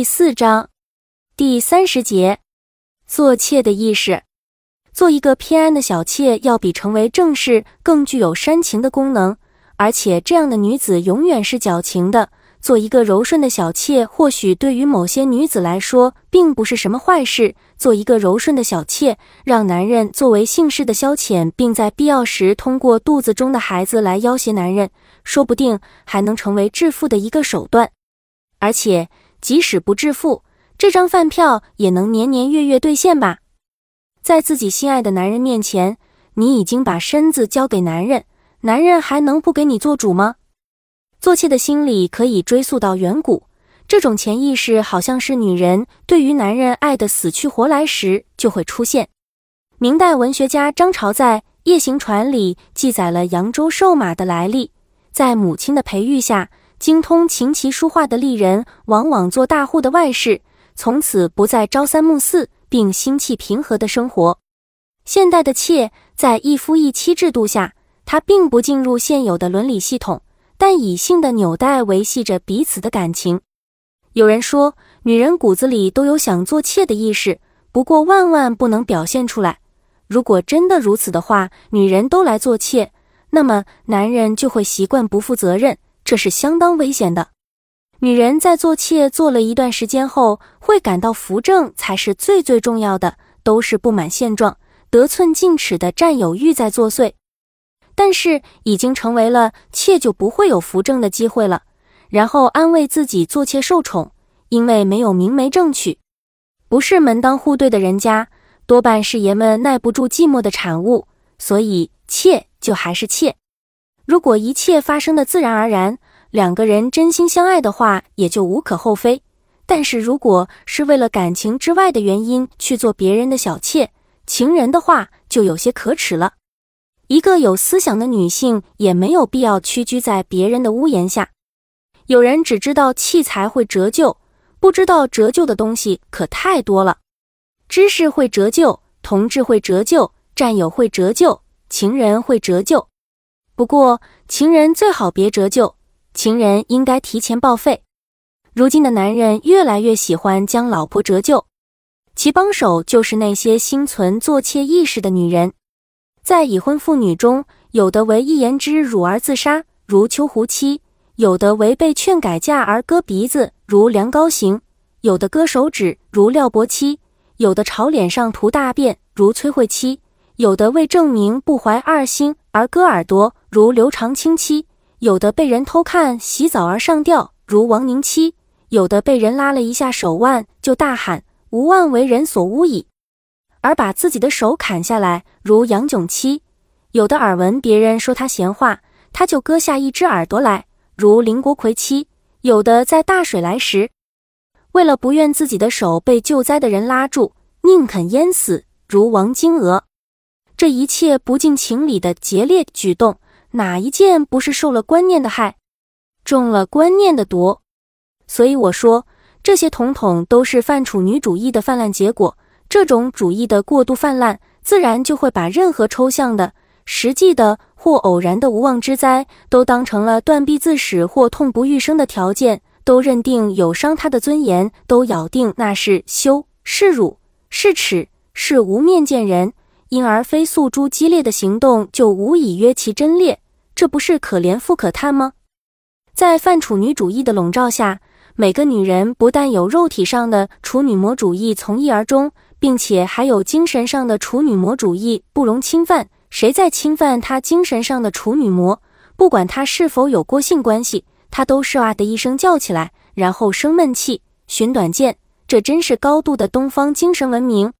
第四章第三十节，做妾的意识。做一个偏安的小妾，要比成为正室更具有煽情的功能，而且这样的女子永远是矫情的。做一个柔顺的小妾，或许对于某些女子来说，并不是什么坏事。做一个柔顺的小妾，让男人作为性事的消遣，并在必要时通过肚子中的孩子来要挟男人，说不定还能成为致富的一个手段，而且。即使不致富，这张饭票也能年年月月兑现吧？在自己心爱的男人面前，你已经把身子交给男人，男人还能不给你做主吗？做妾的心理可以追溯到远古，这种潜意识好像是女人对于男人爱的死去活来时就会出现。明代文学家张潮在《夜行船》里记载了扬州瘦马的来历，在母亲的培育下。精通琴棋书画的丽人，往往做大户的外室，从此不再朝三暮四，并心气平和的生活。现代的妾在一夫一妻制度下，她并不进入现有的伦理系统，但以性的纽带维系着彼此的感情。有人说，女人骨子里都有想做妾的意识，不过万万不能表现出来。如果真的如此的话，女人都来做妾，那么男人就会习惯不负责任。这是相当危险的。女人在做妾做了一段时间后，会感到扶正才是最最重要的，都是不满现状、得寸进尺的占有欲在作祟。但是已经成为了妾，就不会有扶正的机会了。然后安慰自己做妾受宠，因为没有明媒正娶，不是门当户对的人家，多半是爷们耐不住寂寞的产物，所以妾就还是妾。如果一切发生的自然而然，两个人真心相爱的话，也就无可厚非。但是如果是为了感情之外的原因去做别人的小妾、情人的话，就有些可耻了。一个有思想的女性也没有必要屈居在别人的屋檐下。有人只知道器材会折旧，不知道折旧的东西可太多了。知识会折旧，同志会折旧，战友会折旧，情人会折旧。不过，情人最好别折旧，情人应该提前报废。如今的男人越来越喜欢将老婆折旧，其帮手就是那些心存做妾意识的女人。在已婚妇女中，有的为一言之辱而自杀，如秋胡妻；有的为被劝改嫁而割鼻子，如梁高行；有的割手指，如廖伯妻；有的朝脸上涂大便，如崔慧妻；有的为证明不怀二心而割耳朵。如刘长卿妻，有的被人偷看洗澡而上吊，如王宁妻；有的被人拉了一下手腕就大喊“无万为人所污矣”，而把自己的手砍下来，如杨炯妻；有的耳闻别人说他闲话，他就割下一只耳朵来，如林国奎妻；有的在大水来时，为了不愿自己的手被救灾的人拉住，宁肯淹死，如王金娥。这一切不近情理的劫掠举动。哪一件不是受了观念的害，中了观念的毒？所以我说，这些统统都是泛处女主义的泛滥结果。这种主义的过度泛滥，自然就会把任何抽象的、实际的或偶然的无妄之灾，都当成了断臂自使或痛不欲生的条件，都认定有伤他的尊严，都咬定那是羞、是辱、是耻、是无面见人。因而非诉诸激烈的行动，就无以约其真烈，这不是可怜妇可叹吗？在泛处女主义的笼罩下，每个女人不但有肉体上的处女膜主义从一而终，并且还有精神上的处女膜主义不容侵犯。谁在侵犯她精神上的处女膜，不管她是否有过性关系，她都是啊的一声叫起来，然后生闷气、寻短见。这真是高度的东方精神文明。